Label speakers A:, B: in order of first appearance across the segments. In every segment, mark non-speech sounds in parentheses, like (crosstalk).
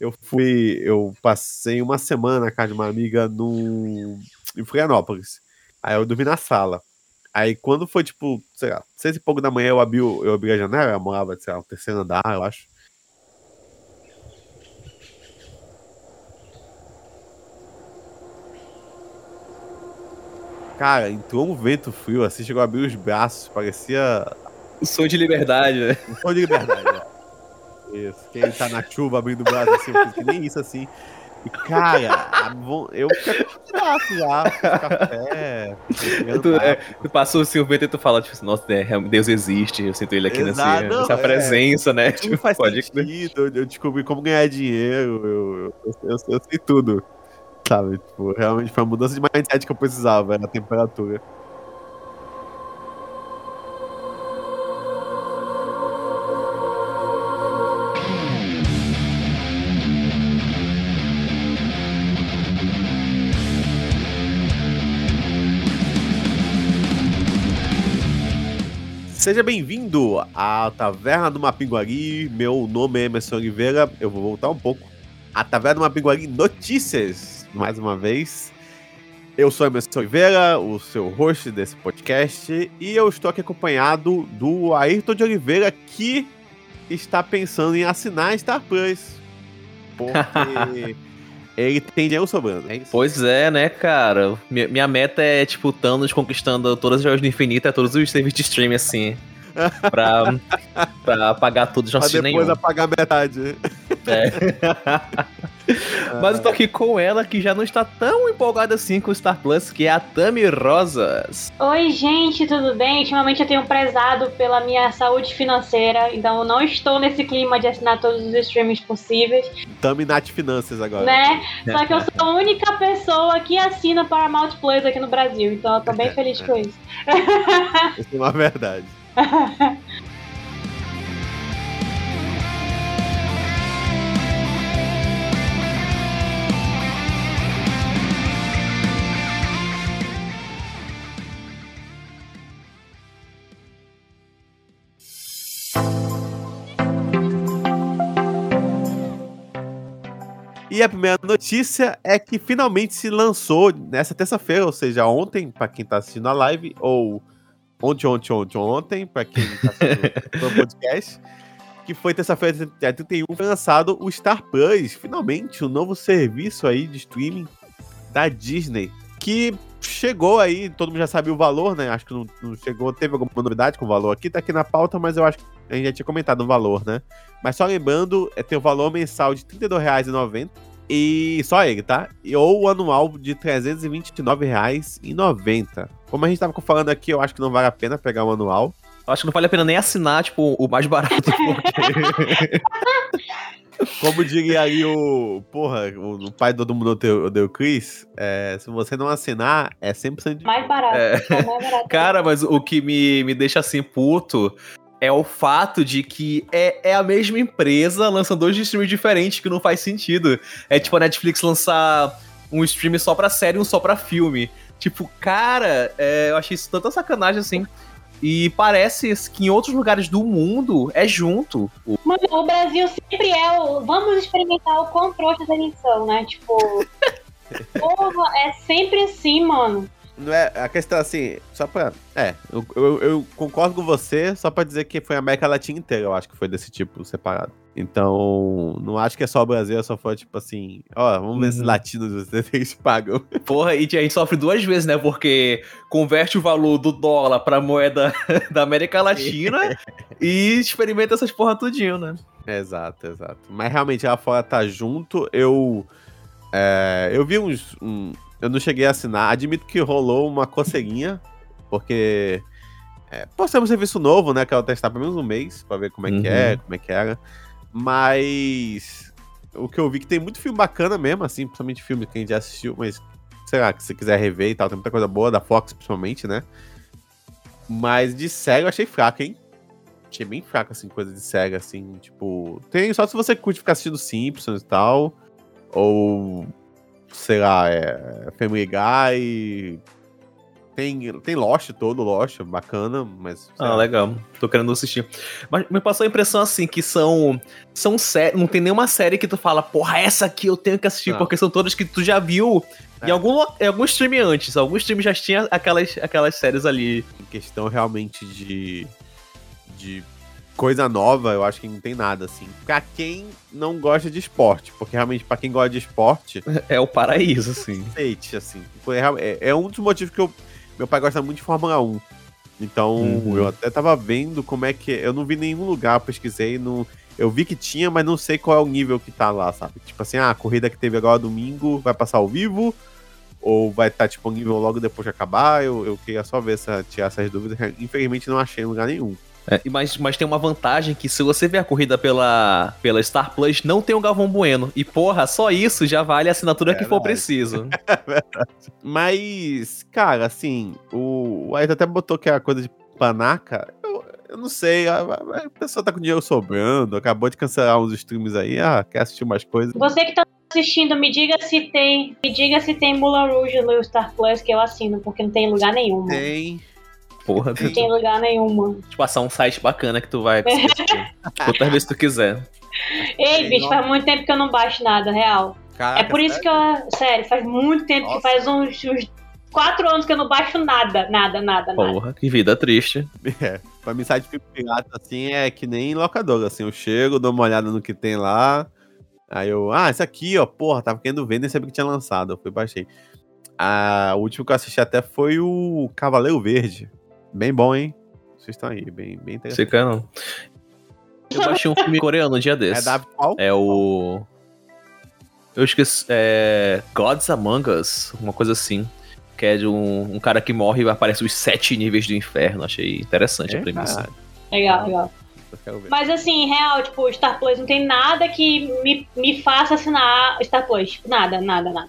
A: eu fui. Eu passei uma semana na casa de uma amiga no, em Florianópolis. Aí eu dormi na sala. Aí quando foi, tipo, sei lá, seis e pouco da manhã eu abri, eu abri a janela, eu morava, sei lá, no terceiro andar, eu acho. Cara, entrou um vento frio, assim, chegou a abrir os braços, parecia.
B: O som de liberdade, né?
A: O som de liberdade, né? Isso. Quem tá na chuva abrindo o braço assim, eu fiz nem isso assim. E, cara, eu fiquei com já, café. (laughs)
B: Tu, é, tu passou assim, o vento e tu fala, tipo, nossa, é, Deus existe, eu sinto ele aqui nessa, não, nessa é, presença, né?
A: Tipo, faz pode sentido, eu descobri como ganhar dinheiro, eu, eu, eu, eu sei tudo. Sabe? Tipo, realmente foi uma mudança de mindset que eu precisava, era a temperatura. Seja bem-vindo à Taverna do Mapinguari. Meu nome é Emerson Oliveira. Eu vou voltar um pouco. A Taverna do Mapinguari Notícias mais uma vez. Eu sou Emerson Oliveira, o seu host desse podcast, e eu estou aqui acompanhado do Ayrton de Oliveira, que está pensando em assinar Star Plus. (laughs) Porque ele tem dinheiro sobrando, é
B: Pois é, né, cara? Minha, meta é, tipo, Thanos conquistando todas as jogos do infinito, todos os serviços de streaming, assim. (laughs) pra, pra apagar tudo, já
A: depois nenhum. apagar metade.
B: É. (laughs) (laughs) Mas eu tô aqui com ela, que já não está tão empolgada assim com o Star Plus, que é a Tami Rosas.
C: Oi, gente, tudo bem? Ultimamente eu tenho prezado pela minha saúde financeira, então eu não estou nesse clima de assinar todos os streamings possíveis.
A: Tami Nat Finanças agora.
C: Né? Só que eu sou a única pessoa que assina Paramount Plus aqui no Brasil, então eu tô bem feliz com isso.
A: Isso é uma verdade. (laughs) E a primeira notícia é que finalmente se lançou nessa terça-feira, ou seja, ontem, para quem está assistindo a live, ou ontem, ontem, ontem, ontem, para quem está assistindo o (laughs) podcast, que foi terça-feira, dia 31, foi lançado o Star Plus, finalmente, o um novo serviço aí de streaming da Disney, que chegou aí, todo mundo já sabe o valor, né? Acho que não, não, chegou, teve alguma novidade com o valor aqui, tá aqui na pauta, mas eu acho que a gente já tinha comentado o valor, né? Mas só lembrando, é ter o valor mensal de R$ 32,90 e só ele, tá? E, ou o anual de R$ 329,90. Como a gente tava falando aqui, eu acho que não vale a pena pegar o anual.
B: Eu acho que não vale a pena nem assinar, tipo, o mais barato. (laughs) Porque...
A: Como diria aí o. Porra, o, o pai do todo mundo odeio Chris, é, se você não assinar, é 100%
C: de. Mais barato. É. É mais barato.
B: Cara, mas o que me, me deixa assim puto é o fato de que é, é a mesma empresa lançando dois streams diferentes que não faz sentido. É tipo a Netflix lançar um stream só pra série e um só pra filme. Tipo, cara, é, eu achei isso tanta sacanagem assim. E parece que em outros lugares do mundo é junto.
C: Mano, o Brasil sempre é o. Vamos experimentar o quão trouxa eles são, né? Tipo. (laughs) porra, é sempre assim, mano.
A: Não é, a questão assim, só pra. É, eu, eu, eu, concordo com você, só pra dizer que foi a América Latina inteira, eu acho que foi desse tipo separado. Então, não acho que é só o Brasil, só foi tipo assim, ó, vamos ver se uhum. latinos (laughs) vocês pagam.
B: Porra, e a gente sofre duas vezes, né? Porque converte o valor do dólar pra moeda (laughs) da América Latina (laughs) e experimenta essas porra tudinho, né?
A: Exato, exato. Mas realmente lá fora tá junto, eu. É, eu vi uns. Um, eu não cheguei a assinar. Admito que rolou uma coceirinha, porque. É, por ser um serviço novo, né? Quero testar pelo menos um mês pra ver como é uhum. que é, como é que era. Mas. O que eu vi que tem muito filme bacana mesmo, assim, principalmente filme que a gente já assistiu, mas. Sei lá, que você quiser rever e tal, tem muita coisa boa, da Fox principalmente, né? Mas de série eu achei fraco, hein? Achei bem fraco, assim, coisa de série, assim, tipo. Tem só se você curte ficar assistindo Simpsons e tal. Ou sei lá, é, Family Guy, tem, tem Lost todo, Lost, bacana, mas.
B: Ah, legal. Tô querendo assistir. Mas me passou a impressão assim que são. São séries. Não tem nenhuma série que tu fala, porra, essa aqui eu tenho que assistir,
A: Não.
B: porque são todas que tu já viu em
A: É.
B: algum, lo- em algum stream antes. Algum stream já tinha aquelas, aquelas séries ali.
A: Em questão realmente de. de coisa nova, eu acho que não tem nada, assim. Pra quem não gosta de esporte, porque realmente, pra quem gosta de esporte, (laughs)
B: É o paraíso, assim.
A: aceite, assim. Foi real- É, é um dos motivos que eu. Meu pai gosta muito de Fórmula 1. Então,
B: Uhum.
A: eu até tava vendo como é que. Eu não vi nenhum lugar, pesquisei. Não, eu vi que tinha, mas não sei qual é o nível que tá lá, sabe? Tipo assim, ah, a corrida que teve agora domingo vai passar ao vivo? Ou vai estar disponível logo depois de acabar? Eu, eu queria só ver essa, tirar essas dúvidas. Infelizmente, não achei em lugar nenhum.
B: É, mas, mas tem uma vantagem que se você ver a corrida pela, pela Star Plus, não tem o Galvão Bueno. E porra, só isso já vale a assinatura que for
A: Verdade.
B: preciso. (laughs)
A: Mas, cara, assim, o, o Ayrton até botou que é a coisa de panaca. Eu, eu não sei, a, a- a pessoa tá com dinheiro sobrando, acabou de cancelar uns streams aí, ah, quer assistir mais coisas.
C: Você que tá assistindo, me diga se tem. Me diga se tem Mulan Rouge no Star Plus que eu assino, porque não tem em lugar nenhum, mano.
B: Porra,
C: Não
B: tem
C: tem em lugar nenhum, mano.
B: que passar um site bacana que tu vai assistir. (laughs) Quantas vezes tu quiser.
C: Ei, bicho, faz muito tempo que eu não baixo nada, real.
A: Caraca,
C: é por isso que eu. Sério, faz muito tempo
A: Nossa.
C: que faz uns, uns quatro anos que eu não baixo nada, nada, nada, nada.
B: Porra, que vida triste. (laughs)
A: É, pra mim, site pirata, assim, é que nem locador, assim, eu chego, dou uma olhada no que tem lá, aí eu, ah, esse aqui, ó, porra, tava querendo ver, nem sabia que tinha lançado, eu fui e baixei. Ah, o último que eu assisti até foi o Cavaleiro Verde, bem bom, hein? Vocês estão aí, bem, bem interessante.
B: Que não. Eu baixei um filme (laughs) coreano um dia
A: É
B: desse.
A: da qual?
B: É o. Eu esqueci. É. Gods Among Us, uma coisa assim. Que é de um, um cara que morre e aparece os sete níveis do inferno. Achei interessante a
A: É,
B: premissa.
A: cara,
C: Legal, legal. Mas assim, real, tipo, Star Plus não tem nada que me, me faça assinar Star Plus. Nada, nada, nada.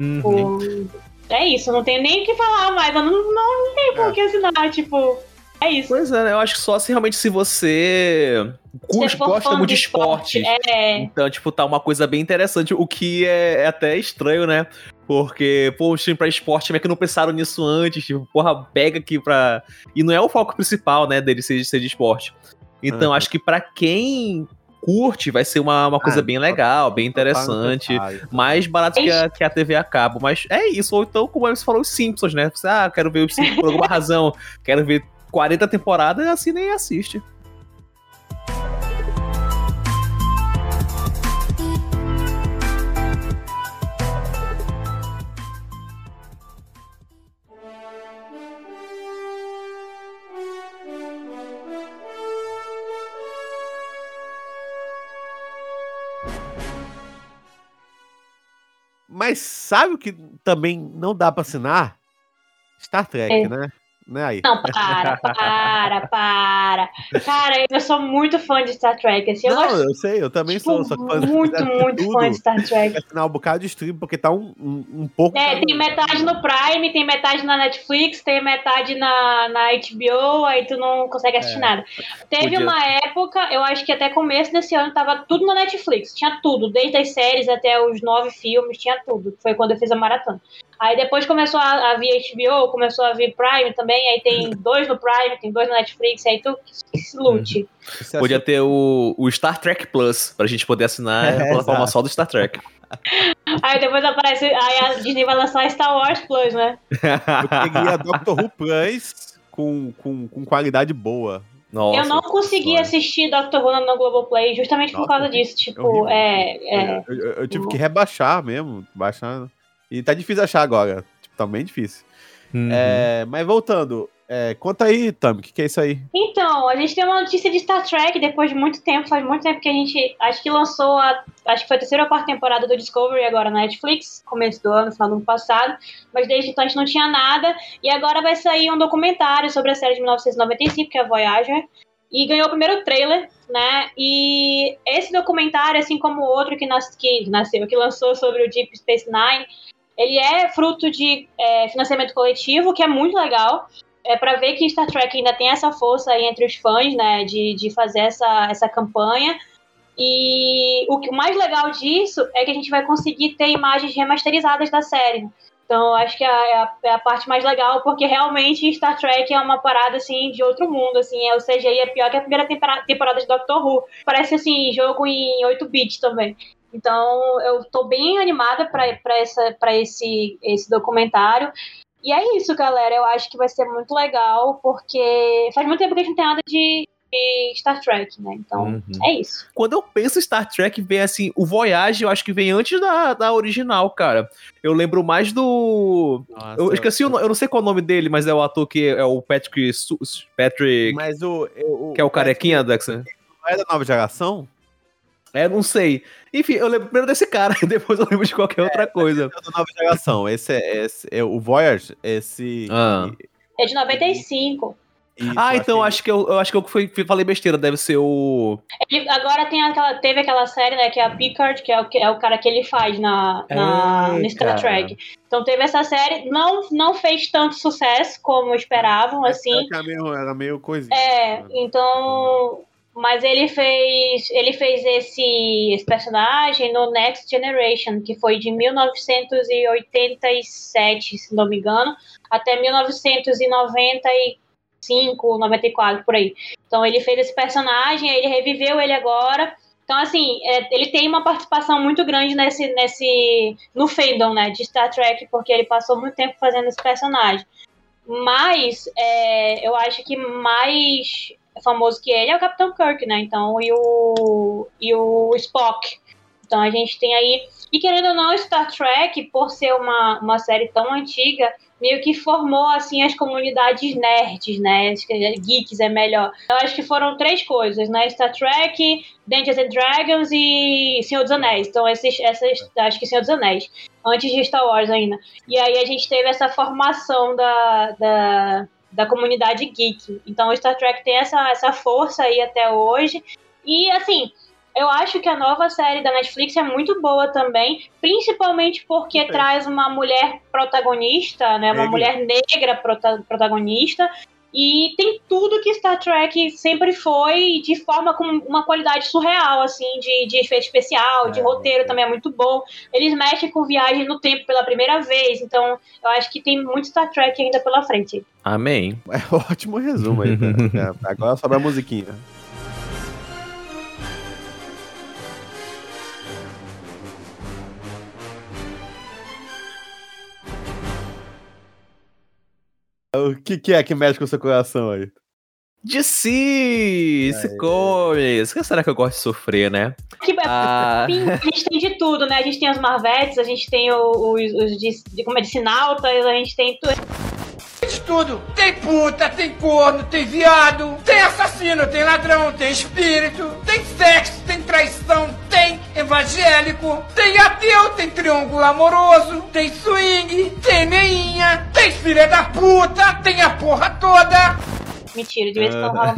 B: Uhum.
C: Tipo, é isso, não tenho nem o que falar mais. Eu não, não, tenho por
A: É.
C: que assinar, tipo. É isso.
B: Pois é, né? Eu acho que só se realmente se você curte, gosta muito de esporte.
C: É,
B: Então, tipo, tá uma coisa bem interessante, o que é, é até estranho, né? Porque, pô, o time pra esporte, como é que não pensaram nisso antes? Tipo, porra, pega aqui pra. E não é o foco principal, né, dele ser, ser de esporte. Então,
A: Uhum.
B: acho que pra quem curte, vai ser uma, uma coisa
A: Ah,
B: bem legal, bem interessante. Mais barato que a, que a TV a cabo. Mas é isso. Ou então, como você falou, os Simpsons, né? Você, ah, quero ver os Simpsons por alguma (laughs) razão. Quero ver 40 temporadas, assim nem assiste.
A: Mas sabe o que também não dá pra assinar? Star Trek,
C: É.
A: né? Né aí?
C: Não, para, para, para. Cara, eu sou muito fã de Star Trek. Assim, eu
A: não,
C: gosto
A: eu sei, eu também
C: tipo,
A: sou. Que faz-
C: muito, muito
A: tudo,
C: fã de Star Trek.
A: Assinar um bocado de stream, porque tá um, um, um pouco.
C: É, tem metade no Prime, tem metade na Netflix, tem metade na, na HBO, aí tu não consegue assistir
A: É.
C: nada. Teve
B: Podia-
C: uma época, eu acho que até começo desse ano tava tudo na Netflix, tinha tudo, desde as séries até os nove filmes, tinha tudo. Foi quando eu fiz a maratona. Aí depois começou a, a vir HBO, começou a vir Prime também, aí tem dois no Prime, tem dois na Netflix, aí tu que se lute.
A: Você
B: Podia ter o, o Star Trek Plus, pra gente poder assinar
A: É, (laughs)
B: a plataforma
A: exato.
B: só do Star Trek.
C: Aí depois aparece, aí a Disney vai lançar Star Wars Plus, né? (laughs)
A: Eu queria Doctor Who Plus com, com, com qualidade boa.
B: Nossa,
C: eu não consegui
B: história.
C: assistir Doctor Who no Globoplay justamente por
A: Nossa,
C: causa disso.
A: é
C: Tipo,
A: horrível.
C: é. é
A: Eu, eu- eu tive que rebaixar mesmo. Baixar. E tá difícil achar agora. Tipo, tá bem difícil.
B: Uhum.
A: É, mas voltando, é, conta aí, Tami, o que, que é isso aí?
C: Então, a gente tem uma notícia de Star Trek depois de muito tempo. Faz muito tempo que a gente. Acho que lançou a. Acho que foi a terceira ou quarta temporada do Discovery agora na Netflix, começo do ano, final do ano passado. Mas desde então a gente não tinha nada. E agora vai sair um documentário sobre a série de 1995, que é a Voyager. E ganhou o primeiro trailer, né? E esse documentário, assim como o outro que, nas, que nasceu, que lançou sobre o Deep Space Nine, ele é fruto de é, financiamento coletivo, que é muito legal. É para ver que Star Trek ainda tem essa força aí entre os fãs, né? De, de fazer essa, essa campanha. E o, que, o mais legal disso é que a gente vai conseguir ter imagens remasterizadas da série. Então, acho que é a, é a, parte mais legal, porque realmente Star Trek é uma parada, assim, de outro mundo, assim, é, o CGI é pior que a primeira temporada de Doctor Who. Parece, assim, jogo em 8 bits também. Então, eu tô bem animada para esse, esse documentário. E é isso, galera. Eu acho que vai ser muito legal, porque faz muito tempo que a gente não tem nada de, Star Trek, né? Então, uhum. é isso.
B: Quando eu penso em Star Trek, vem assim, o Voyage, eu acho que vem antes da, da original, cara. Eu lembro mais do. Nossa, eu esqueci eu... o Eu não sei qual é o nome dele, mas é o ator que é o Patrick. Patrick.
A: Mas o. o
B: que é o carequinha, Dexter.
A: Não é da nova geração?
B: É, não sei. Enfim, eu lembro primeiro desse cara, (laughs) depois eu lembro de qualquer é, outra coisa.
A: É da nova geração. Esse é, esse é o Voyage, esse.
C: Ah. É de 95.
B: Isso, ah, então acho que eu, eu acho que eu fui, falei besteira, deve ser o.
C: Ele, agora tem aquela, teve aquela série, né, que é a Picard, que é o, que é o cara que ele faz na, na no Star Trek. Então teve essa série, não, não fez tanto sucesso como esperavam, assim.
A: Era meio, era meio coisinha.
C: É, né? então. Mas ele fez, ele fez esse, esse personagem no Next Generation, que foi de 1987, se não me engano, até 1994. 95, 94, por aí. Então ele fez esse personagem, ele reviveu ele agora. Então, assim, é, ele tem uma participação muito grande nesse, nesse no fandom, né, de Star Trek, porque ele passou muito tempo fazendo esse personagem. Mas é, eu acho que mais famoso que ele é o Capitão Kirk, né? Então, e o, e o Spock. Então a gente tem aí. E querendo ou não, Star Trek, por ser uma, uma série tão antiga, meio que formou assim as comunidades nerds, né? Geeks é melhor. Eu acho que foram três coisas, né? Star Trek, Dungeons and Dragons e Senhor dos Anéis. Então esses, essas, acho que Senhor dos Anéis, antes de Star Wars ainda. E aí a gente teve essa formação da, da, da comunidade geek. Então Star Trek tem essa, essa força aí até hoje. E assim, eu acho que a nova série da Netflix é muito boa também, principalmente porque é. traz uma mulher protagonista, né? Uma mulher negra prota protagonista. E tem tudo que Star Trek sempre foi, de forma com uma qualidade surreal, assim, de, de efeito especial, é, de roteiro é. também é muito bom. Eles mexem com viagem no tempo pela primeira vez, então eu acho que tem muito Star Trek ainda pela frente.
B: Amém.
A: É um ótimo resumo aí. Né? (laughs) É, agora sobra a musiquinha. O que, que é que mexe com o seu coração aí?
B: De si, se comes. O que será que eu gosto de sofrer, né?
C: Que, ah. (laughs) a gente tem de tudo, né? A gente tem os Marvetes, a gente tem os, os de, de, como é, de Sinaltas, a gente tem tudo.
D: De tudo. Tem puta, tem corno, tem viado, tem assassino, tem ladrão, tem espírito, tem sexo, tem traição, tem evangélico, tem ateu, tem triângulo amoroso, tem swing, tem meinha, tem filha da puta, tem a porra toda.
C: Mentira, de vez em quando rola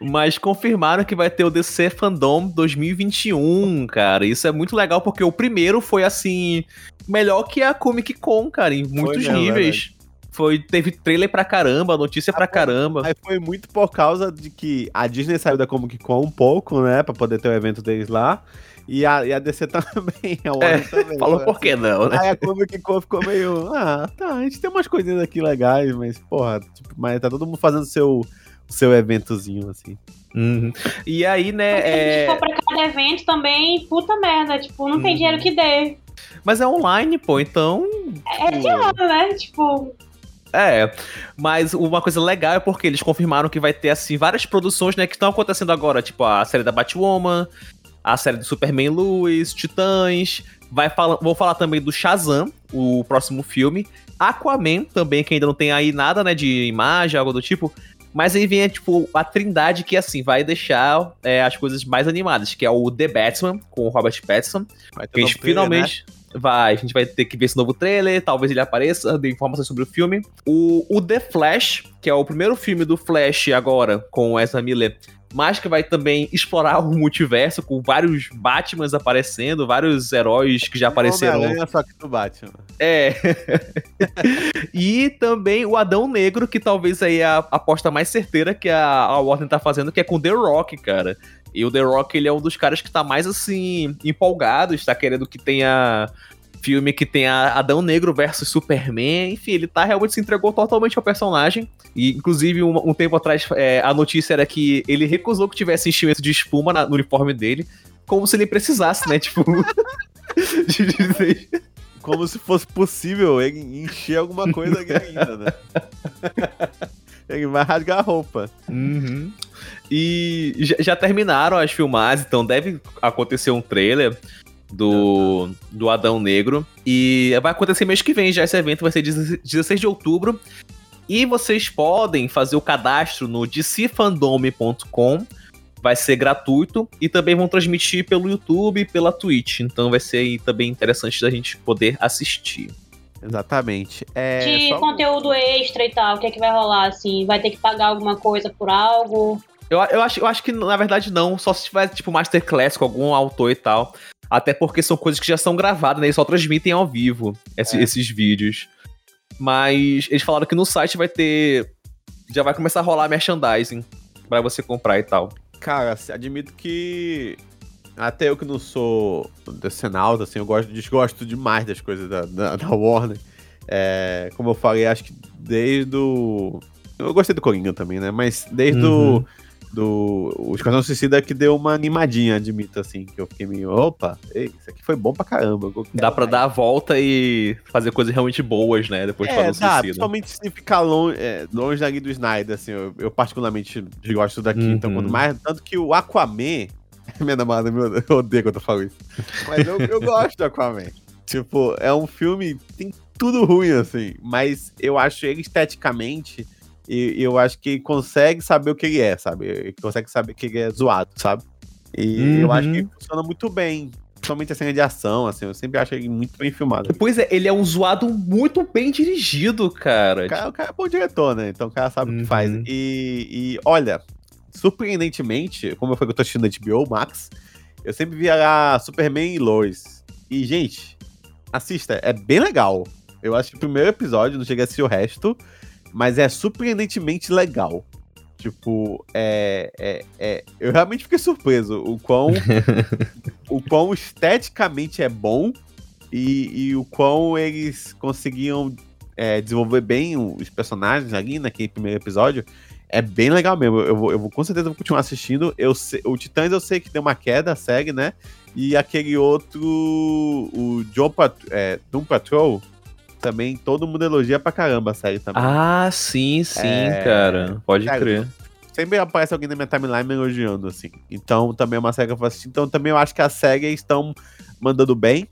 B: Mas confirmaram que vai ter o DC Fandom 2021, cara. Isso é muito legal porque o primeiro foi assim, melhor que a Comic Con, cara, em muitos foi níveis. Foi, teve trailer pra caramba, notícia pra caramba.
A: Aí foi muito por causa de que a Disney saiu da Comic Con um pouco, né? Pra poder ter o evento deles lá. E a, e a DC (laughs) também, a
B: Warner é, também. Falou né? por que não, né?
A: Aí a Comic Con ficou meio. Ah, tá, a gente tem umas coisinhas aqui legais, mas, porra, tipo, mas tá todo mundo fazendo seu, seu eventozinho, assim.
B: Uhum. E aí, né.
C: Se é... for pra cada evento também, puta merda, tipo, não uhum. tem dinheiro que dê.
B: Mas é online, pô, então.
C: É tipo... ano, né? Tipo.
B: É, mas uma coisa legal é porque eles confirmaram que vai ter, assim, várias produções, né, que estão acontecendo agora, tipo a série da Batwoman, a série do Superman Lewis, Titãs, vai falar, vou falar também do Shazam, o próximo filme, Aquaman também, que ainda não tem aí nada, né, de imagem, algo do tipo, mas aí vem, tipo, a trindade que, assim, vai deixar é, as coisas mais animadas, que é o The Batman, com o Robert Pattinson, que a gente finalmente... Né? Vai, a gente vai ter que ver esse novo trailer, talvez ele apareça, dê informações sobre o filme. O, o The Flash, que é o primeiro filme do Flash agora, com Ezra Miller, mas que vai também explorar o multiverso com vários Batmans aparecendo, vários heróis que já apareceram.
A: só que do Batman.
B: É. (laughs) e também o Adão Negro, que talvez aí é a aposta mais certeira que a, a Warner tá fazendo, que é com The Rock, cara. E o The Rock, ele é um dos caras que tá mais, assim, empolgado, está querendo que tenha filme que tem a Adão Negro versus Superman. Enfim, ele tá realmente se entregou totalmente ao personagem. E, inclusive, um, um tempo atrás, é, a notícia era que ele recusou que tivesse enchimento de espuma na- no uniforme dele, como se ele precisasse, né? (laughs) Tipo. de dizer.
A: Como se fosse possível encher alguma coisa aqui ainda, né? (laughs) ele vai rasgar a roupa.
B: Uhum. E já, já terminaram as filmagens, então deve acontecer um trailer do, do Adão Negro. E vai acontecer mês que vem já esse evento, vai ser 16 de outubro. E vocês podem fazer o cadastro no dcfandome.com. Vai ser gratuito e também vão transmitir pelo YouTube e pela Twitch. Então vai ser aí também interessante da gente poder assistir.
A: Exatamente. É,
C: de
A: só-
C: conteúdo extra e tal, o que é que vai rolar, assim? Vai ter que pagar alguma coisa por algo?
B: Eu, eu, acho, eu acho que, na verdade, não. Só se tiver, tipo, Masterclass com algum autor e tal. Até porque são coisas que já são gravadas, né? Eles só transmitem ao vivo esse-
A: É.
B: esses vídeos. Mas eles falaram que no site vai ter. Já vai começar a rolar merchandising pra você comprar e tal.
A: Cara, admito que. Até eu que não sou decenalta, assim, eu gosto, desgosto demais das coisas da, da, da Warner. É, como eu falei, acho que desde o. Eu gostei do Coringa também, né? Mas desde
B: Uhum.
A: o. Do, o Esquadrão Suicida que deu uma animadinha, admito, assim, que eu fiquei meio, opa, ei, isso aqui foi bom pra caramba.
B: Dá pra
A: mais."
B: dar a volta e fazer coisas realmente boas, né? Depois de
A: É,
B: fazer o
A: dá,
B: suicida.
A: principalmente se ficar longe, é, longe daqui do Snyder, assim, eu, eu particularmente gosto daqui, então
B: Uhum.
A: quando mais, tanto que o Aquaman, (laughs) minha namorada, meu, eu odeio quando eu falo isso, mas eu, eu gosto do Aquaman, tipo, é um filme, tem tudo ruim, assim, mas eu acho ele esteticamente, e, e eu acho que consegue saber o que ele é, sabe, ele consegue saber que ele é zoado, sabe, e eu acho que
B: Uhum.
A: funciona muito bem, principalmente a cena de ação, assim, eu sempre acho ele muito bem filmado.
B: Pois é, ele é um zoado muito bem dirigido, cara.
A: O cara, o cara é bom diretor, né? Então o cara sabe o que
B: Uhum.
A: faz. E, e, olha, surpreendentemente, como eu falei que eu tô assistindo HBO Max, eu sempre via lá Superman e Lois. E, gente, assista, é bem legal. Eu acho que o primeiro episódio, não cheguei a assistir o resto, mas é surpreendentemente legal. Tipo, é, é, é- Eu realmente fiquei surpreso o quão, (laughs) o quão esteticamente é bom e, e o quão eles conseguiam é, desenvolver bem os personagens ali naquele primeiro episódio. É bem legal mesmo. Eu vou, eu vou com certeza vou continuar assistindo. Eu sei- o Titãs eu sei que deu uma queda, a série, né? E aquele outro, o John Pat, é, Doom Patrol, também todo mundo elogia pra caramba a série também.
B: Ah, sim, sim,
A: É,
B: cara. Pode
A: cara,
B: crer.
A: Sempre aparece alguém na minha timeline me elogiando, assim. Então também é uma série que eu vou assistir. Então também eu acho que a série estão mandando bem.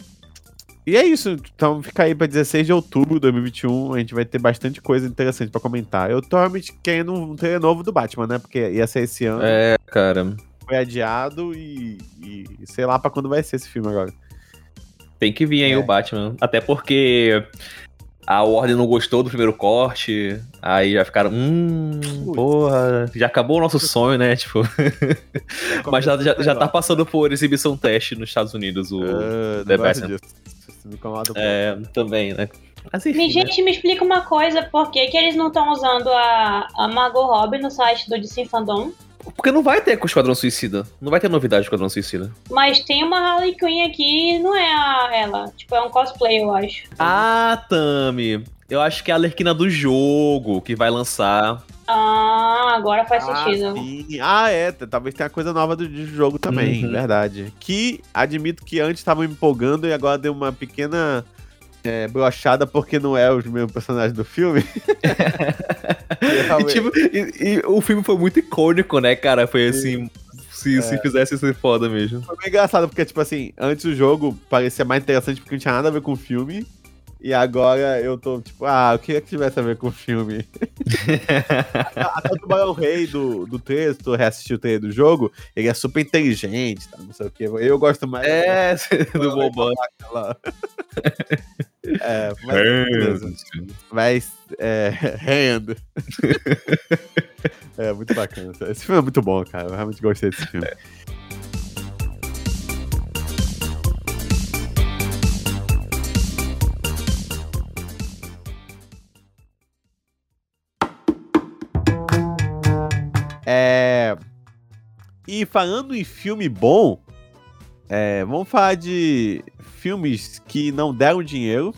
A: E é isso. Então fica aí pra 16 de outubro de 2021. A gente vai ter bastante coisa interessante pra comentar. Eu tô realmente querendo um trailer novo do Batman, né? Porque ia ser esse ano.
B: É, cara.
A: Foi adiado e, e sei lá pra quando vai ser esse filme agora.
B: Tem que vir aí
A: É.
B: o Batman. Até porque a Warner não gostou do primeiro corte. Aí já ficaram. Hum,
A: Putz.
B: porra. Já acabou o nosso sonho, né? Tipo. (laughs) Mas já, já, já tá passando por exibição teste nos Estados Unidos o.
A: Ah,
B: The Batman. É, também, né? Mas enfim.
C: Me,
B: né?
C: gente, me explica uma coisa, por que, que eles não estão usando a, a Margot Robbie no site do DC Fandom?
B: Porque não vai ter com o Esquadrão Suicida. Não vai ter novidade do Esquadrão Suicida.
C: Mas tem uma Harley Quinn aqui e não é a, ela. Tipo, é um cosplay, eu acho.
B: Ah, Tami. Eu acho que é a Lerquina do jogo que vai lançar.
C: Ah, agora faz
A: Ah,
C: sentido.
A: sim. Ah, é. Talvez tenha coisa nova do, jogo também,
B: Uhum. verdade.
A: Que admito que antes estavam me empolgando e agora deu uma pequena é, brochada porque não é os mesmos personagens do filme. (laughs) (laughs) E
B: tipo, e- e o filme foi muito icônico, né, cara? Foi assim. Se, se fizesse isso foda mesmo.
A: Foi meio engraçado porque, tipo assim, antes o jogo parecia mais interessante porque não tinha nada a ver com o filme. E agora eu tô tipo, ah, eu queria que tivesse a ver com o filme. (laughs) Até o Tubarão Rei do, do texto, tu reassistiu o trailer do jogo, ele é super inteligente, tá? Não sei o que. Eu gosto mais
B: É, do Bobão.
A: É, mas. Mas, é, (laughs) Hand. é, muito bacana. Esse filme é muito bom, cara. Eu realmente gostei desse filme. É... E falando em filme bom, É, vamos falar de filmes que não deram dinheiro.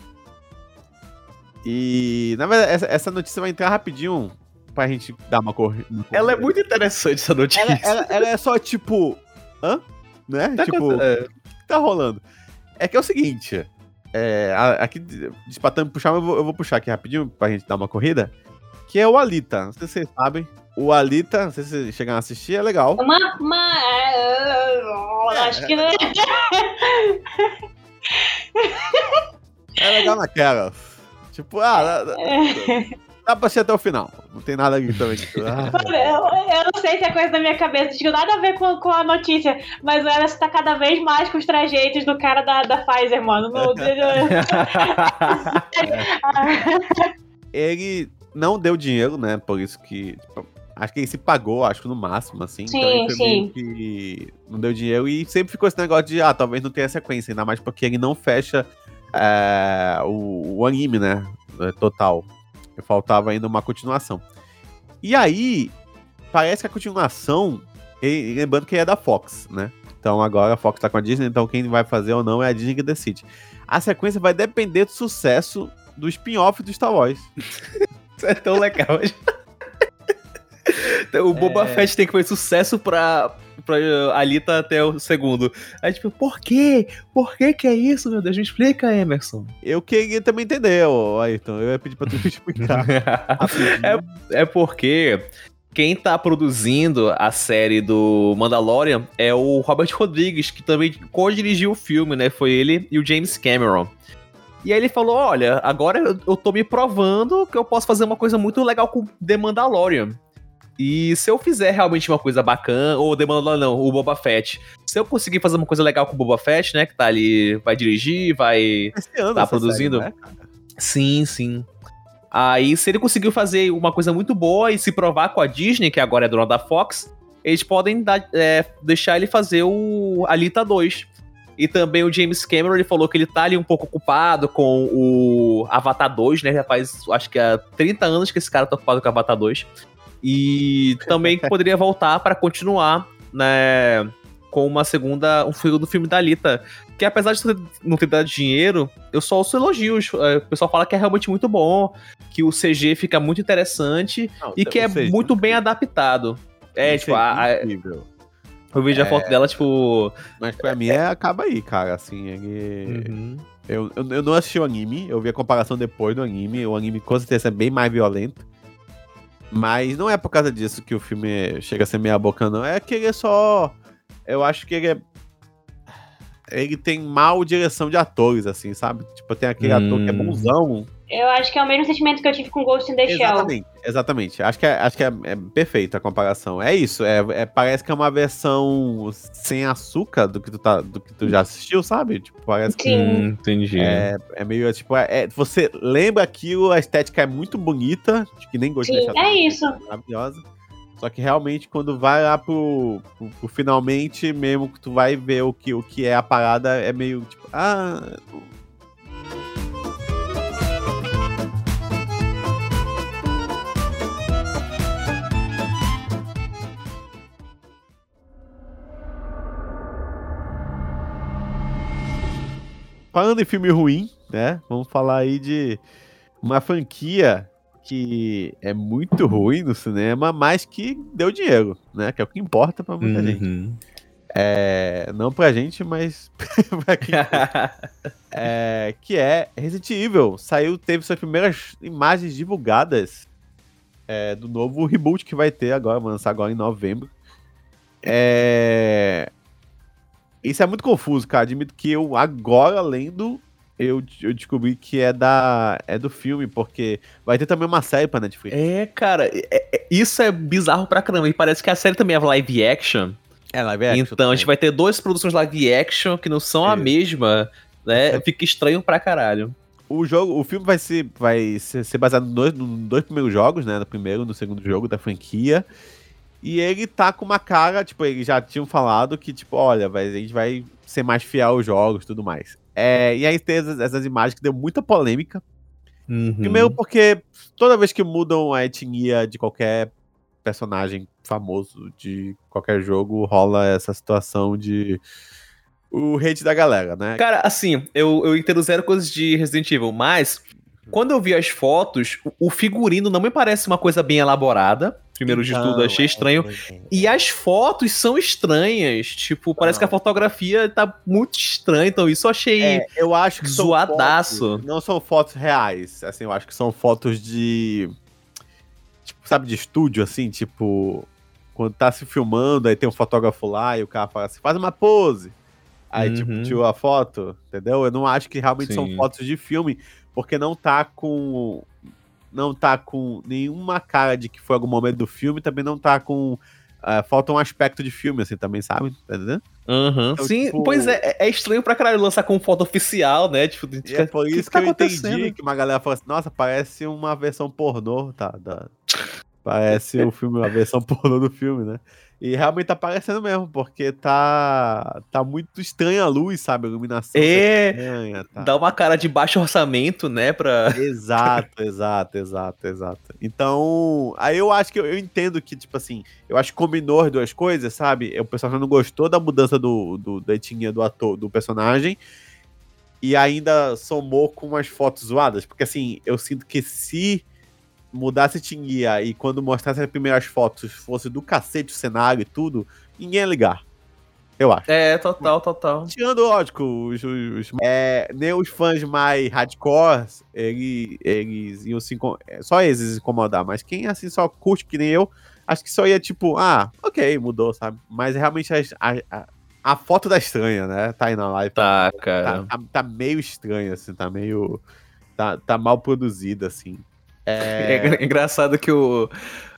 A: E, na verdade, essa, essa notícia vai entrar rapidinho pra gente dar uma corrida.
B: Ela é muito interessante, essa notícia.
A: Ela, ela- ela é só tipo. Hã? Né?
B: Tá
A: tipo, o
B: acontecendo- é.
A: que tá rolando? É que é o seguinte. É, aqui, dispatando puxar, mas eu vou, eu vou puxar aqui rapidinho pra gente dar uma corrida. Que é o Alita. Não sei se vocês sabem. O Alita, não sei se vocês chegaram a assistir, é legal.
C: Uma. uma acho que não é.
A: É legal naquela. Tipo, ah, dá, dá, pra assistir até o final. Não tem nada aqui também. Ah, (laughs)
C: Eu, eu não sei se é coisa da minha cabeça, não tinha nada a ver com, com a notícia, mas o Elas tá cada vez mais com os trajeitos do cara da, da Pfizer, mano. No- (laughs) (laughs)
A: ele não deu dinheiro, né? Por isso que. tipo, acho que ele se pagou, acho que no máximo, assim.
C: Sim,
A: então ele foi meio
C: sim.
A: que não deu dinheiro e sempre ficou esse negócio de, ah, talvez não tenha sequência, ainda mais porque ele não fecha é, o, o anime, né? é, Total. Faltava ainda uma continuação. E aí, parece que a continuação. e- e lembrando que é da Fox, né? Então agora a Fox tá com a Disney, então quem vai fazer ou não é a Disney que decide. A sequência vai depender do sucesso do spin-off do Star Wars. (laughs)
B: Isso é tão legal. O Boba
A: É.
B: Fett tem que fazer sucesso pra, pra Alita até o segundo. Aí, tipo, por quê? Por que que é isso, meu Deus? Me explica, Emerson.
A: Eu queria também entender, ô Ayrton. Eu ia pedir pra tu (laughs) me explicar. rapidinho.
B: É porque quem tá produzindo a série do Mandalorian é o Robert Rodrigues, que também co-dirigiu o filme, né? Foi ele e o James Cameron. E aí ele falou: olha, agora eu- eu tô me provando que eu posso fazer uma coisa muito legal com The Mandalorian. E se eu fizer realmente uma coisa bacana, ou Mandalorian não, o Boba Fett. Se eu conseguir fazer uma coisa legal com o Boba Fett, né? Que tá ali, vai dirigir, vai Tá produzindo?
A: série, né?
B: Sim, sim. Aí, se ele conseguiu fazer uma coisa muito boa e se provar com a Disney, que agora é dona da Fox, eles podem dar- é, deixar ele fazer o Alita 2. E também o James Cameron, ele falou que ele tá ali um pouco ocupado com o Avatar 2, né? Já faz, acho que há 30 anos que esse cara tá ocupado com o Avatar 2. E também (laughs) poderia voltar pra continuar, né? Com uma segunda, um filme do filme da Alita. Que apesar de não ter dado dinheiro, eu só ouço elogios. É, O pessoal fala que é realmente muito bom, que o CG fica muito interessante
A: Não,
B: e que é
A: seja,
B: muito bem adaptado. É, tipo, a, a, eu vejo a
A: É.
B: foto dela, tipo.
A: Mas pra mim é, acaba aí, cara. Assim, ele.
B: uhum.
A: Eu, eu, eu não assisti o anime, eu vi a comparação depois do anime. O anime com certeza é bem mais violento. Mas não é por causa disso que o filme chega a ser meia boca, não. É que ele é só. Eu acho que ele é. Ele tem mal direção de atores, assim, sabe? Tipo, tem aquele ator que é
B: Hum.
A: bonzão.
C: Eu acho que é o mesmo sentimento que eu tive com Ghost in the Shell.
A: Exatamente, exatamente. Acho que é, acho que é, é perfeita a comparação. É isso, é, é- parece que é uma versão sem açúcar do que tu, tá, do que tu já assistiu, sabe? Tipo, parece que
C: Sim.
B: Hum, entendi.
A: é, é meio, tipo, é, é- você lembra aquilo, a estética é muito bonita, acho que nem gostei
C: Sim, é isso.
A: maravilhosa. Só que realmente, quando vai lá pro, pro, pro finalmente, mesmo que tu vai ver o que, o que é a parada, é meio tipo, ah. Falando em filme ruim, né? Vamos falar aí de uma franquia que é muito ruim no cinema, mas que deu dinheiro, né? Que é o que importa pra muita gente.
B: Uhum.
A: É, não pra gente, mas (laughs) pra quem (laughs) é, que é Resident Evil. Saiu, teve suas primeiras imagens divulgadas é, do novo reboot que vai ter agora, vai lançar agora em novembro. É, isso é muito confuso, cara. Admito que eu agora lendo eu, eu descobri que é da é do filme, porque vai ter também uma série pra Netflix.
B: É, cara, é- é- isso é bizarro pra caramba. E parece que a série também é live action.
A: É, live action
B: então a gente
A: também.
B: vai ter duas produções live action que não são a
A: Isso.
B: mesma, né? (laughs) Fica estranho pra caralho.
A: O jogo, o filme vai ser, vai ser, ser baseado nos dois, nos dois primeiros jogos, né? No primeiro e no segundo jogo da franquia. E ele tá com uma cara, tipo, eles já tinham falado que, tipo, olha, a gente vai ser mais fiel aos jogos e tudo mais. É, e aí tem essas, essas imagens que deu muita polêmica.
B: Uhum.
A: Primeiro porque toda vez que mudam a etnia de qualquer personagem famoso de qualquer jogo, rola essa situação de o hate da galera, né?
B: Cara, assim, eu, eu entendo zero coisas de Resident Evil, mas quando eu vi as fotos, o figurino não me parece uma coisa bem elaborada. Primeiro de tudo,
A: Então,
B: achei
A: é,
B: estranho.
A: é, é.
B: E as fotos são estranhas. Tipo, parece
A: Não.
B: que a fotografia tá muito estranha. Então, isso eu achei.
A: É, eu acho que são
B: Zoadaço.
A: fotos- não são fotos reais. Assim, eu acho que são fotos de. Tipo, sabe, de estúdio, assim, tipo. Quando tá se filmando, aí tem um fotógrafo lá e o cara fala assim, faz uma pose. Aí,
B: Uhum.
A: tipo, tirou a foto, entendeu? Eu não acho que realmente são
B: Sim.
A: fotos de filme, porque não tá com. Não tá com nenhuma cara de que foi algum momento do filme, também não tá com. ah, falta um aspecto de filme, assim, também, sabe? Tá entendendo?
B: Aham.
A: Então,
B: Sim,
A: tipo-
B: pois é, é- é estranho pra caralho lançar com foto oficial, né? Tipo, a gente
A: E é por
B: "O
A: isso que,
B: tá
A: eu entendi
B: acontecendo?"
A: que uma galera fala assim, nossa, parece uma versão pornô, tá? da- Parece o filme, a versão (laughs) pornô do filme, né? E realmente tá parecendo mesmo, porque tá tá muito estranha a luz, sabe? A iluminação tá
B: É,
A: estranha, tá?
B: dá uma cara de baixo orçamento, né? Pra. (laughs)
A: Exato, exato, exato, exato. Então, aí eu acho que eu, eu entendo que, tipo assim, eu acho que combinou as duas coisas, sabe? O pessoal já não gostou da mudança do, do, da etnia do ator, do personagem, e ainda somou com umas fotos zoadas, porque assim, eu sinto que se mudasse a etnia e quando mostrasse as primeiras fotos fosse do cacete o cenário e tudo, ninguém ia ligar. Eu acho.
B: É, total, total.
A: Tirando, lógico, os, os- os- é, nem os fãs mais hardcore, ele- eles iam se é, só eles se incomodar, mas quem assim só curte que nem eu, acho que só ia tipo, ah, ok, mudou, sabe? Mas realmente a, a, a foto da estranha, né? Tá aí na live.
B: Tá,
A: Tá,
B: cara.
A: tá, tá meio estranha, assim, tá meio. Tá, tá mal produzida, assim.
B: É,
A: É,
B: engra- engraçado que o,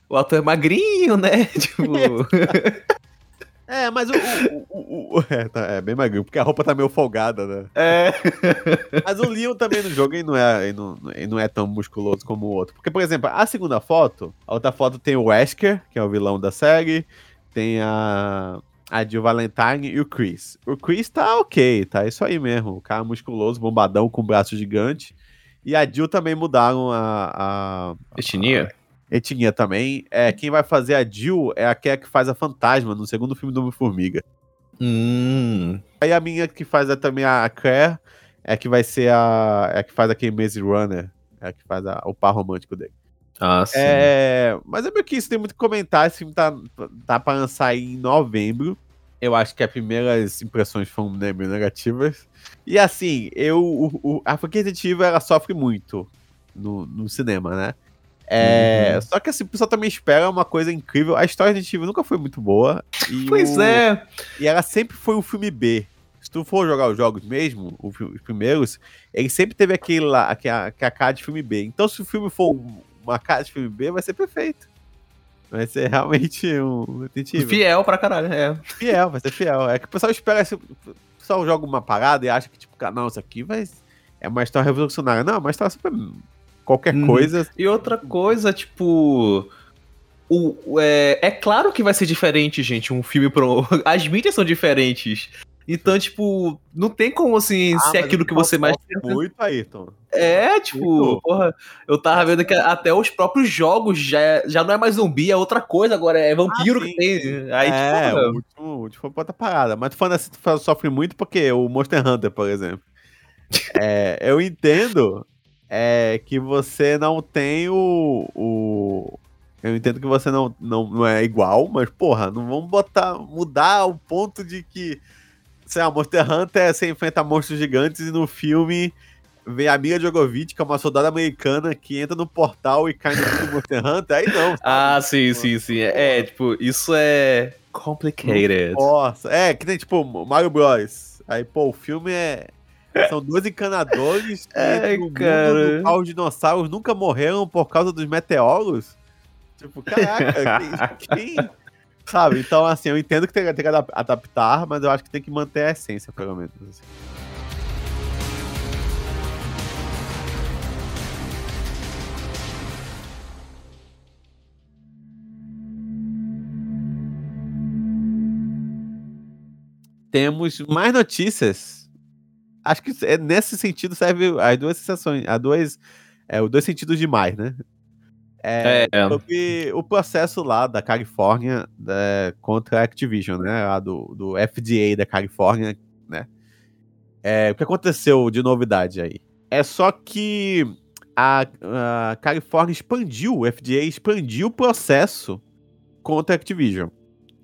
B: o ator é magrinho, né? (laughs) Tipo. (laughs)
A: é mas o. o- o- o- (laughs) é, tá- é bem magrinho, porque a roupa tá meio folgada, né?
B: é.
A: Mas o Leon também no jogo ele não, é, ele não, ele não é tão musculoso como o outro. Porque, por exemplo, a segunda foto, a outra foto tem o Wesker, que é o vilão da série, tem a, a Jill Valentine e o Chris. O Chris tá ok, tá isso aí mesmo. O cara musculoso, bombadão, com braço gigante. E a Jill também mudaram a, a
B: Etnia?
A: etnia também. É, quem vai fazer a Jill é aquela que faz a Fantasma no segundo filme do Homem-Formiga.
B: Hum.
A: Aí a minha que faz a- também a Claire é que vai ser a. É a que faz aquele Maze Runner. É a que faz a- o par romântico dele.
B: Ah, sim.
A: É, mas é meio que isso, tem muito que comentar. Esse filme tá, tá pra lançar aí em novembro. Eu acho que as primeiras impressões foram né, meio negativas. E assim, eu. o- o- a franquia Evil ela sofre muito no, no cinema, né? É,
B: Uhum.
A: Só que assim, o pessoal também espera uma coisa incrível. A história de Resident nunca foi muito boa. e (laughs)
B: Pois
A: o-
B: é.
A: e ela sempre foi um filme B. Se tu for jogar os jogos mesmo, os primeiros, ele sempre teve aquele lá, aquela, aquela cara de filme B. Então, se o filme for um- uma cara de filme B, vai ser perfeito. Vai ser realmente um.
B: Fiel pra caralho, é.
A: Fiel, vai ser fiel. É que o pessoal espera. esse- O pessoal joga uma parada e acha que, tipo, não, isso aqui vai. É uma história revolucionária. Não, é uma história super. Qualquer
B: Uhum.
A: coisa.
B: E outra coisa, tipo. O- é, é claro que vai ser diferente, gente, um filme pro. (laughs) As mídias são diferentes. Então, tipo, não tem como assim
A: Ah,
B: ser aquilo que você mais.
A: Muito, Ayrton.
B: É, tipo,
A: Muito.
B: porra, eu tava vendo que até os próprios jogos já, é- já não é mais zumbi, é outra coisa agora, é vampiro
A: Ah,
B: que tem. Aí,
A: é,
B: tipo,
A: o último, o último foi outra parada. Mas tu falando assim, tu sofre muito porque o Monster Hunter, por exemplo. É, eu entendo é, que você não tem o, o. Eu entendo que você não, não, não é igual, mas, porra, não vamos botar. mudar o ponto de que. Sei lá, Monster Hunter é você enfrenta monstros gigantes e no filme vem a Mila Djokovic, que é uma soldada americana que entra no portal e cai no filme do Monster Hunter. Aí não.
B: Ah, sim, sim, sim. É, tipo, isso é complicated.
A: Nossa, é, que nem tipo Mario Bros. Aí, pô, o filme é. São dois encanadores que
B: Ai, (laughs)
A: no mundo
B: cara.
A: do qual os dinossauros nunca morreram por causa dos meteoros. Tipo, caraca, (laughs) quem- Sabe? Então, assim, eu entendo que tem, tem que adap- adaptar, mas eu acho que tem que manter a essência, pelo menos. assim. Temos mais notícias. Acho que é, nesse sentido serve as duas sensações, as duas, é, os dois sentidos de mais, né? É,
B: É.
A: sobre o processo lá da Califórnia é, contra a Activision, né? Lá do, do FDA da Califórnia, né? É, o que aconteceu de novidade aí? É só que a, a Califórnia expandiu, o FDA expandiu o processo contra a Activision,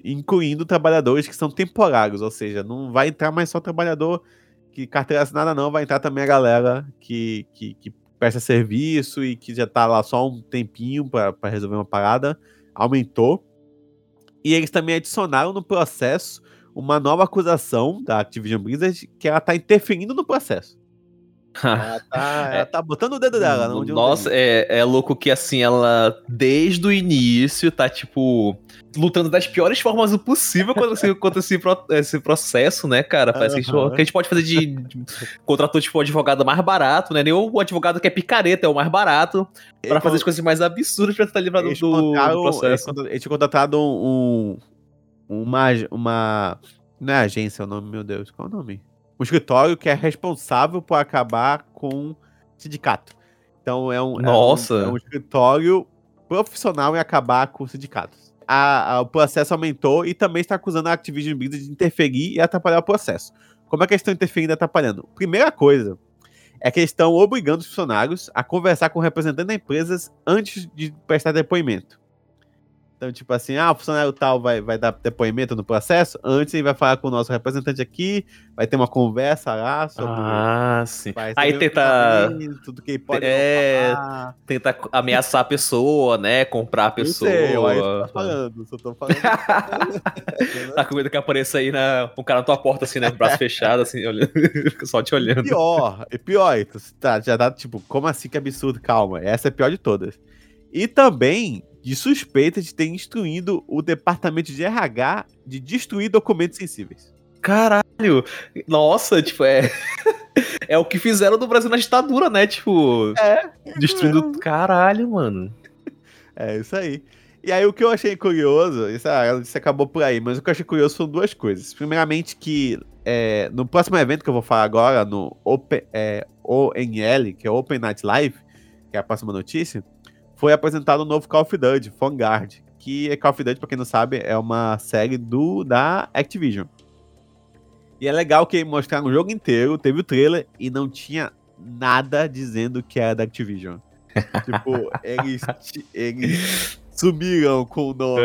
A: incluindo trabalhadores que são temporários, ou seja, não vai entrar mais só trabalhador que carteira assinada não, vai entrar também a galera que, que, que presta serviço e que já tá lá só um tempinho para resolver uma parada, aumentou. E eles também adicionaram no processo uma nova acusação da Activision Blizzard que ela tá interferindo no processo. (laughs) Ela tá, ela tá botando o dedo dela. Onde
B: Nossa, é, é louco que assim, ela desde o início tá tipo lutando das piores formas possível contra, esse, contra esse, esse processo, né, cara? Parece uhum. que, a gente pode fazer de, de contratou tipo o advogado mais barato, né? Nem o advogado que é picareta, é o mais barato, para fazer as coisas mais absurdas pra tentar livrar do, do, processo.
A: Eles tinham contratado um, uma, uma. Não é agência é o nome, meu Deus, qual é o nome? Um escritório que é responsável por acabar com sindicato. Então é um,
B: Nossa.
A: É, um, é um escritório profissional em acabar com sindicatos. A, a, o processo aumentou e também está acusando a Activision Blizzard de interferir e atrapalhar o processo. Como é que eles estão interferindo e atrapalhando? Primeira coisa é que eles estão obrigando os funcionários a conversar com representantes da empresas antes de prestar depoimento. Então, tipo assim, ah, o funcionário tal vai, vai dar depoimento no processo, antes ele vai falar com o nosso representante aqui, vai ter uma conversa lá sobre.
B: Ah, sim. Aí tenta.
A: Tudo que ele pode.
B: É, tenta ameaçar a pessoa, né? Comprar a pessoa. Não sei,
A: eu tô falando, só tô falando.
B: tá com medo que apareça aí na, um cara na tua porta, assim, né? Braço fechado, assim, olhando, (laughs) só te olhando.
A: Pior, e pior, tá, já dá tipo, como assim que absurdo? Calma, essa é a pior de todas. E também de suspeita de ter instruído o departamento de RH de destruir documentos sensíveis.
B: Caralho! Nossa, tipo, é. (laughs) é o que fizeram do Brasil na ditadura, né? Tipo. É. Destruindo. Caralho, mano.
A: É isso aí. E aí o que eu achei curioso, isso, ah, isso acabou por aí, mas o que eu achei curioso são duas coisas. Primeiramente que é, no próximo evento que eu vou falar agora, no Open, é, ONL, que é Open Night Live, que é a próxima notícia, foi apresentado o um novo Call of Duty, Vanguard, que é Call of Duty, pra quem não sabe, é uma série do da Activision. E é legal que mostraram o jogo inteiro, teve o trailer e não tinha nada dizendo que era da Activision. (laughs) tipo, eles, eles sumiram com o nome.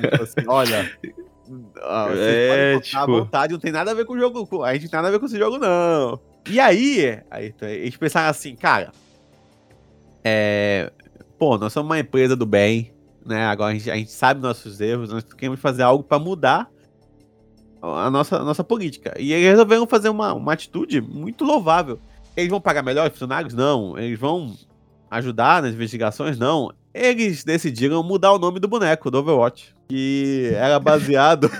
A: tipo assim, olha.
B: é, tipo...
A: à vontade, não tem nada a ver com o jogo. A gente não tem nada a ver com esse jogo, não. E aí, aí eles pensaram assim, cara. É, pô, nós somos uma empresa do bem, né? Agora a gente, a gente sabe nossos erros, nós queremos fazer algo para mudar a nossa, a nossa política. E eles resolveram fazer uma, uma atitude muito louvável. Eles vão pagar melhor os funcionários? Não. Eles vão ajudar nas investigações? Não. Eles decidiram mudar o nome do boneco do Overwatch, que era baseado.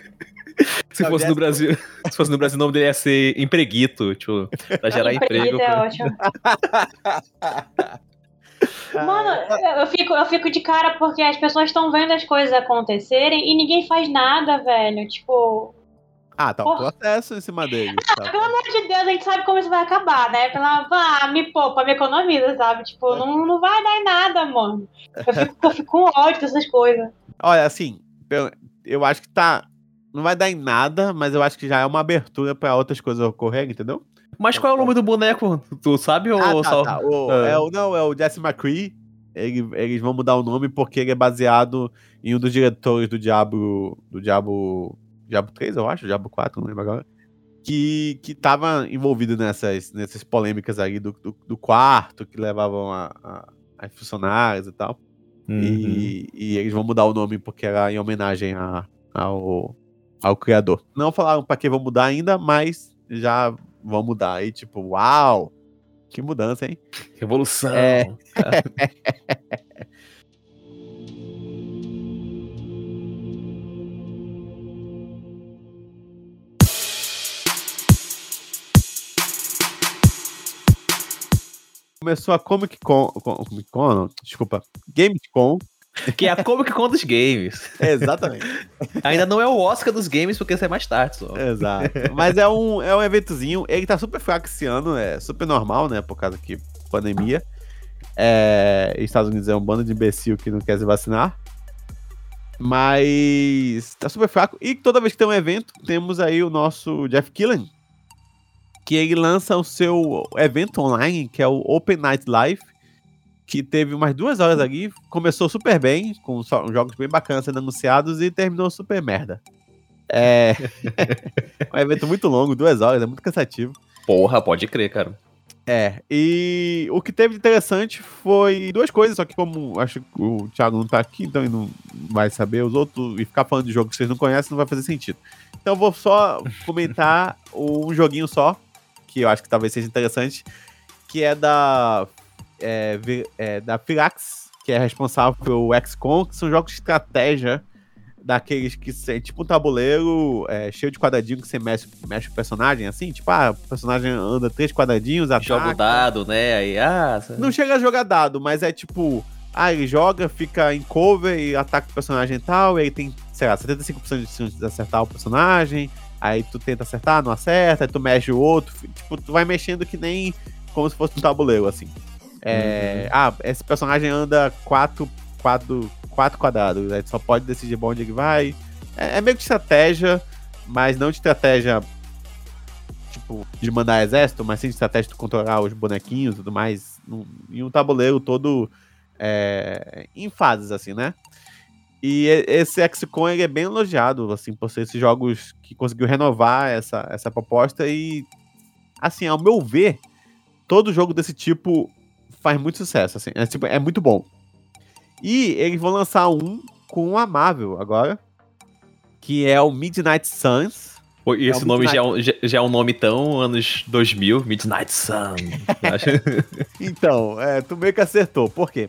A: (laughs)
B: se fosse no Brasil, se fosse no Brasil, o nome dele ia ser Empreguito, tipo, pra gerar emprego. É ótimo. (laughs)
C: Mano, eu fico, eu fico de cara porque as pessoas estão vendo as coisas acontecerem e ninguém faz nada, velho. Tipo.
A: Ah, tá um processo em cima dele.
C: Ah, pelo amor de Deus, a gente sabe como isso vai acabar, né? Pela, ah, me poupa, me economiza, sabe? Tipo, não, não vai dar em nada, mano. Eu fico, eu fico com ódio dessas coisas.
A: Olha, assim, eu acho que tá. Não vai dar em nada, mas eu acho que já é uma abertura para outras coisas ocorrerem, entendeu?
B: Mas qual é o nome do boneco? Tu sabe ou ah, tá, só.
A: Tá. O, é. É o, não, é o Jesse McCree. Ele, eles vão mudar o nome porque ele é baseado em um dos diretores do Diabo. Do Diabo. Diabo 3, eu acho, Diabo 4, não lembro agora. Que, que tava envolvido nessas, nessas polêmicas aí do, do, do quarto que levavam a, a, a funcionários e tal. Uhum. E, e, eles vão mudar o nome porque era em homenagem a, ao, ao criador. Não falaram para que vão mudar ainda, mas já vão mudar. Aí, tipo, uau! Que mudança, hein?
B: Revolução! É.
A: Começou a Comic Con, Comic Con, desculpa, Gamescom,
B: que é a Comic Con dos games. (laughs)
A: Exatamente.
B: Ainda não é o Oscar dos games, porque isso é mais tarde só.
A: Exato. Mas é um, é um eventozinho. Ele tá super fraco esse ano, é super normal, né? Por causa que pandemia. É, Estados Unidos é um bando de imbecil que não quer se vacinar. Mas tá super fraco. E toda vez que tem um evento, temos aí o nosso Jeff Killen. que ele lança o seu evento online, que é o Open Night Live, que teve umas duas horas ali, começou super bem, com jogos bem bacanas sendo anunciados e terminou super merda. É (laughs) um evento muito longo, duas horas, é muito cansativo.
B: Porra, pode crer, cara.
A: É, e o que teve de interessante foi duas coisas, só que como acho que o Thiago não tá aqui, então ele não vai saber os outros, e ficar falando de jogo que vocês não conhecem não vai fazer sentido. Então eu vou só comentar (laughs) um joguinho só, que eu acho que talvez seja interessante, que é da, é, é, da Firax, que é responsável pelo XCOM, que são jogos de estratégia daqueles que é tipo um tabuleiro é, cheio de quadradinho que você mexe, mexe o personagem, assim, tipo, ah, o personagem anda três quadradinhos, ataca.
B: Joga o dado, né? Aí, ah.
A: Não chega a jogar dado, mas é tipo, ah, ele joga, fica em cover e ataca o personagem e tal, e aí tem, sei lá, 75% de chance de acertar o personagem, aí tu tenta acertar, não acerta, aí tu mexe o outro, tipo, tu vai mexendo que nem como se fosse um tabuleiro, assim. É, Ah, esse personagem anda quatro, quatro, quatro quadrados, aí tu só pode decidir pra onde ele vai. É, é meio que estratégia, mas não de estratégia tipo, de mandar exército, mas sim de estratégia de controlar os bonequinhos e tudo mais, num- em um tabuleiro todo é, em fases, assim, né? E esse ele é bem elogiado, assim, por ser esses jogos que conseguiu renovar essa, essa proposta e, assim, ao meu ver, todo jogo desse tipo faz muito sucesso, assim, é, tipo, é muito bom. E eles vão lançar um com a Marvel agora, que é o Midnight Suns,
B: E
A: É
B: esse
A: o
B: nome já é, um, já, já é um nome tão anos 2000, Midnight Sun. (laughs)
A: Então, é, tu meio que acertou. Por quê?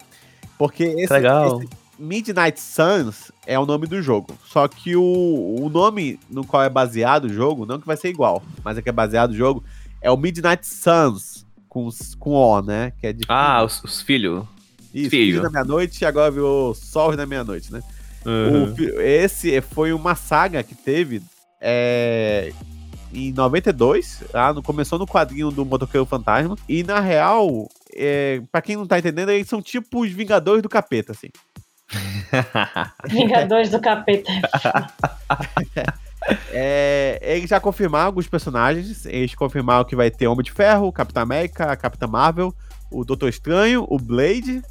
A: Porque esse,
B: legal.
A: esse Midnight Suns é o nome do jogo. Só que o, o nome no qual é baseado o jogo, não que vai ser igual, mas é que é baseado o jogo, é o Midnight Suns, com, com O, né? Que é de
B: Ah, os, os filhos.
A: Isso,
B: filho.
A: Filho da Meia-Noite e agora virou Sol da Meia-Noite, né?
B: Uhum.
A: O esse foi uma saga que teve é, em 92, tá? No- começou no quadrinho do Motoqueiro Fantasma. E na real, é, pra quem não tá entendendo, eles são tipo os Vingadores do Capeta, assim. (laughs) (laughs)
C: Vingadores do Capeta. (laughs)
A: É, eles já confirmaram alguns personagens. Eles confirmaram que vai ter Homem de Ferro, Capitão América, Capitã Marvel, o Doutor Estranho, o Blade,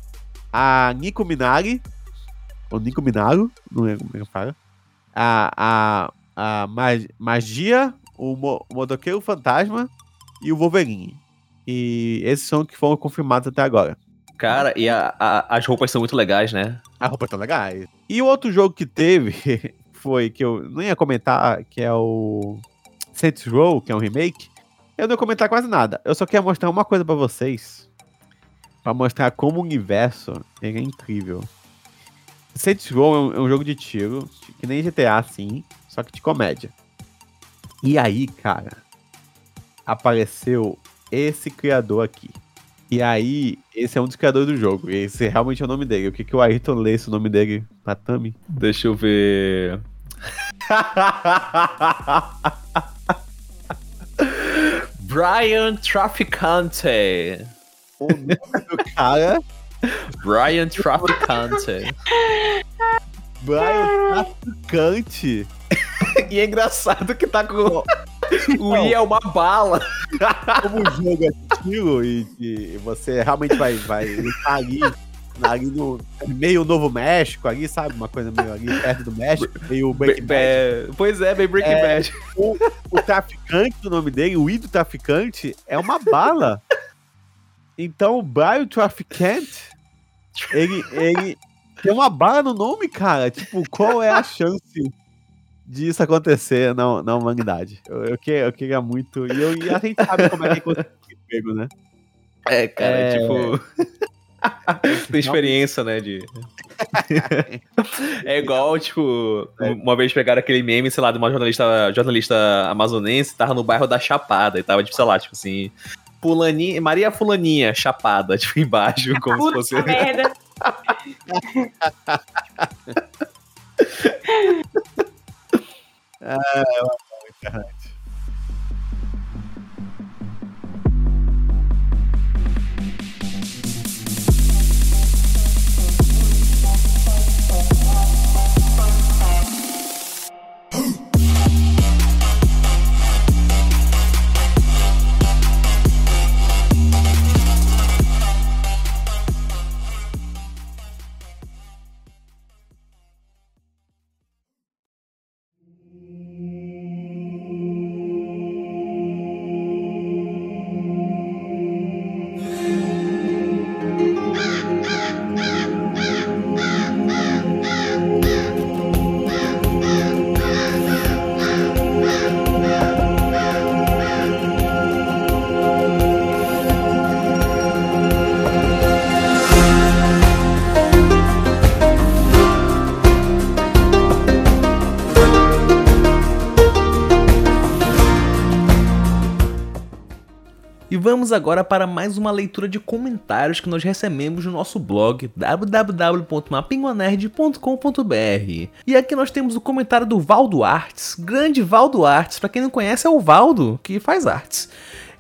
A: a Nico Minari. O Nico Minaro, não é como é que fala. A, a, a Mag- Magia, o, Mo, o Motoqueiro Fantasma e o Wolverine. E esses são que foram confirmados até agora.
B: Cara, e a- a- as roupas são muito legais, né?
A: A roupa tá legal. E o outro jogo que teve (laughs) foi que eu não ia comentar, que é o Saints Row, que é um remake. Eu não ia comentar quase nada. Eu só quero mostrar uma coisa pra vocês. Pra mostrar como o universo é incrível. Saints Row é um, é um jogo de tiro, que nem GTA, assim, só que de comédia. E aí, cara, apareceu esse criador aqui. E aí, esse é um dos criadores do jogo. E esse realmente é o nome dele. O que, que o Ayrton lê esse nome dele pra Tami?
B: Deixa eu ver. (laughs) Brian Traficante.
A: o nome do cara,
B: Brian Traficante.
A: Brian Traficante. (laughs)
B: e é engraçado que tá com. O I é uma bala.
A: Como o jogo é de tiro e, e você realmente vai, vai estar ali, ali no meio Novo México, ali, sabe? Uma coisa meio ali perto do México, meio Breaking Bad.
B: É, pois é, bem Breaking
A: É.
B: Bad.
A: O, o traficante, o nome dele, o I do traficante, é uma bala. Então, o Brian Traficante, ele, ele tem uma bala no nome, cara. Tipo, qual é a chance disso acontecer na, na humanidade? Eu, eu, que- eu queria muito. E, eu, e a gente sabe como é que conseguiu emprego, né?
B: É, cara,
A: É.
B: tipo. (laughs) Tem experiência, né? De... (laughs) é igual, tipo, é. uma vez pegaram aquele meme, sei lá, de uma jornalista, jornalista amazonense, tava no bairro da Chapada e tava, tipo, sei lá, tipo assim, Fulaninha, Maria Fulaninha, Chapada, (laughs) tipo, embaixo, como
C: Puta se
B: fosse.
C: Merda.
B: ah, é uma caralho. Vamos agora para mais uma leitura de comentários que nós recebemos no nosso blog www.mapinguanerd.com.br. E aqui nós temos o comentário do Valdo Artes, grande Valdo Artes, para quem não conhece é o Valdo que faz artes.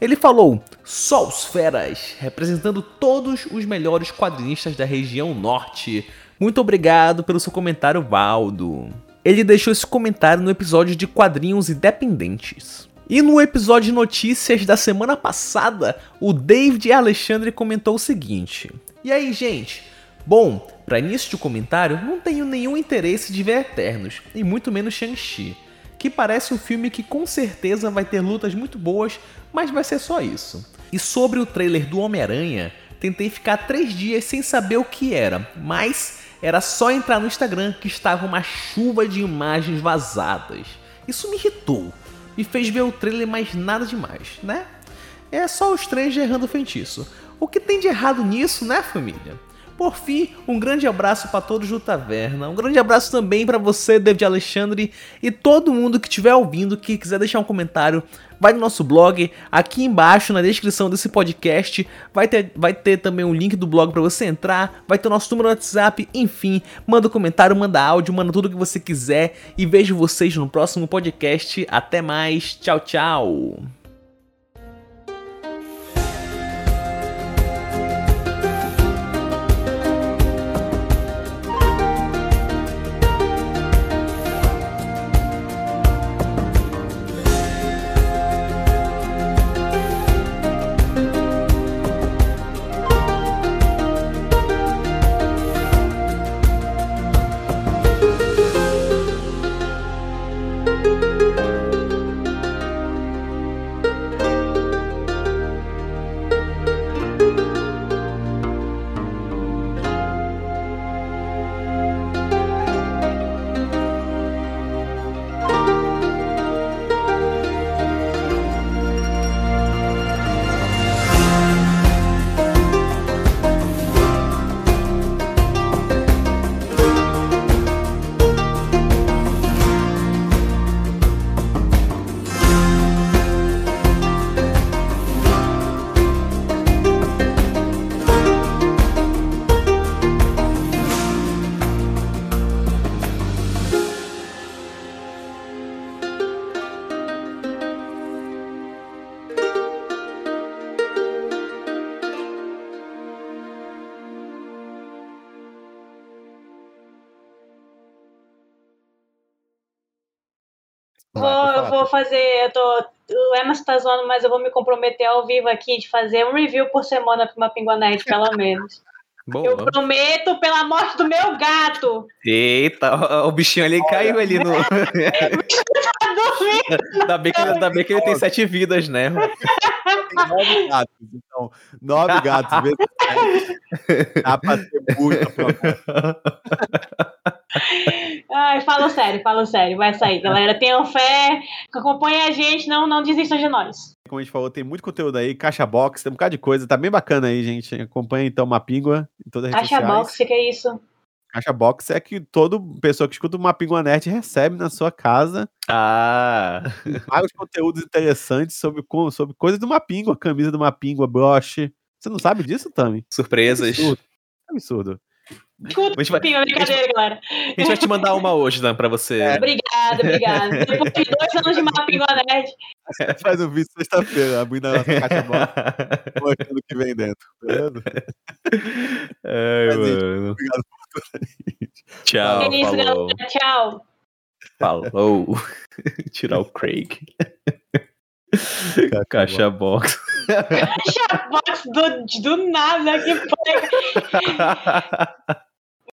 B: Ele falou: Só feras, representando todos os melhores quadrinistas da região norte. Muito obrigado pelo seu comentário, Valdo. Ele deixou esse comentário no episódio de quadrinhos independentes. E no episódio de notícias da semana passada, o David Alexandre comentou o seguinte: E aí, gente? Bom, para início de comentário, não tenho nenhum interesse de ver Eternos, e muito menos Shang-Chi, que parece um filme que com certeza vai ter lutas muito boas, mas vai ser só isso. E sobre o trailer do Homem-Aranha, tentei ficar três dias sem saber o que era, mas era só entrar no Instagram que estava uma chuva de imagens vazadas. Isso me irritou me fez ver o trailer, mas nada demais, né? É só os três errando o feitiço. O que tem de errado nisso, né, família? Por fim, um grande abraço para todos do Taverna. Um grande abraço também para você, David Alexandre, e todo mundo que estiver ouvindo, que quiser deixar um comentário, vai no nosso blog, aqui embaixo na descrição desse podcast, vai ter, vai ter também um link do blog para você entrar, vai ter o nosso número no WhatsApp, enfim, manda um comentário, manda áudio, manda tudo que você quiser e vejo vocês no próximo podcast. Até mais, tchau, tchau.
C: Fazer. Eu tô, o Emerson tá zoando, mas eu vou me comprometer ao vivo aqui de fazer um review por semana para uma Pinguanete, pelo (laughs) menos.
B: Boa.
C: Eu prometo pela morte do meu gato.
B: Eita, o bichinho ali caiu ali no.
C: Tá (laughs) dormindo.
B: ainda, bem que, ainda bem que ele tem sete vidas, né?
A: Tem nove gatos, então. Nove gatos. (laughs) Dá pra ter muita propaganda.
C: Ai, fala sério, fala sério. Vai sair, galera. Tenham fé, acompanhem a gente, não, não desistam de nós.
A: Como a gente falou, tem muito conteúdo aí, caixa box, tem um bocado de coisa, tá bem bacana aí, gente. Acompanha então Mapingua em todas as redes
C: Caixa
A: sociais.
C: box, fica isso.
A: Caixa box é que toda pessoa que escuta o Mapingua Nerd recebe na sua casa
B: Ah. (laughs)
A: vários conteúdos interessantes sobre, sobre coisas do Mapingua, camisa do Mapingua, broche. Você não sabe disso, Tami?
B: Surpresas.
A: Absurdo. Absurdo.
C: Escuta,
B: A gente vai-
C: Pinga, brincadeira, galera.
B: A gente vai te mandar uma hoje, Dan, pra você.
C: Obrigada, obrigada. Depois de dois anos de Mapingo (laughs) Nerd,
A: Faz um vídeo sexta-feira, abrindo a nossa caixa box, mostrando o que vem dentro. Beleza?
B: Ai,
A: Mas, gente,
B: mano.
A: Obrigado por tudo aí.
B: Tchau,
C: é isso,
B: falou.
C: galera. Tchau.
B: Falou. (laughs) Tirar o Craig. Caixa box.
C: Caixa box (laughs) do, do nada, que foi. (laughs)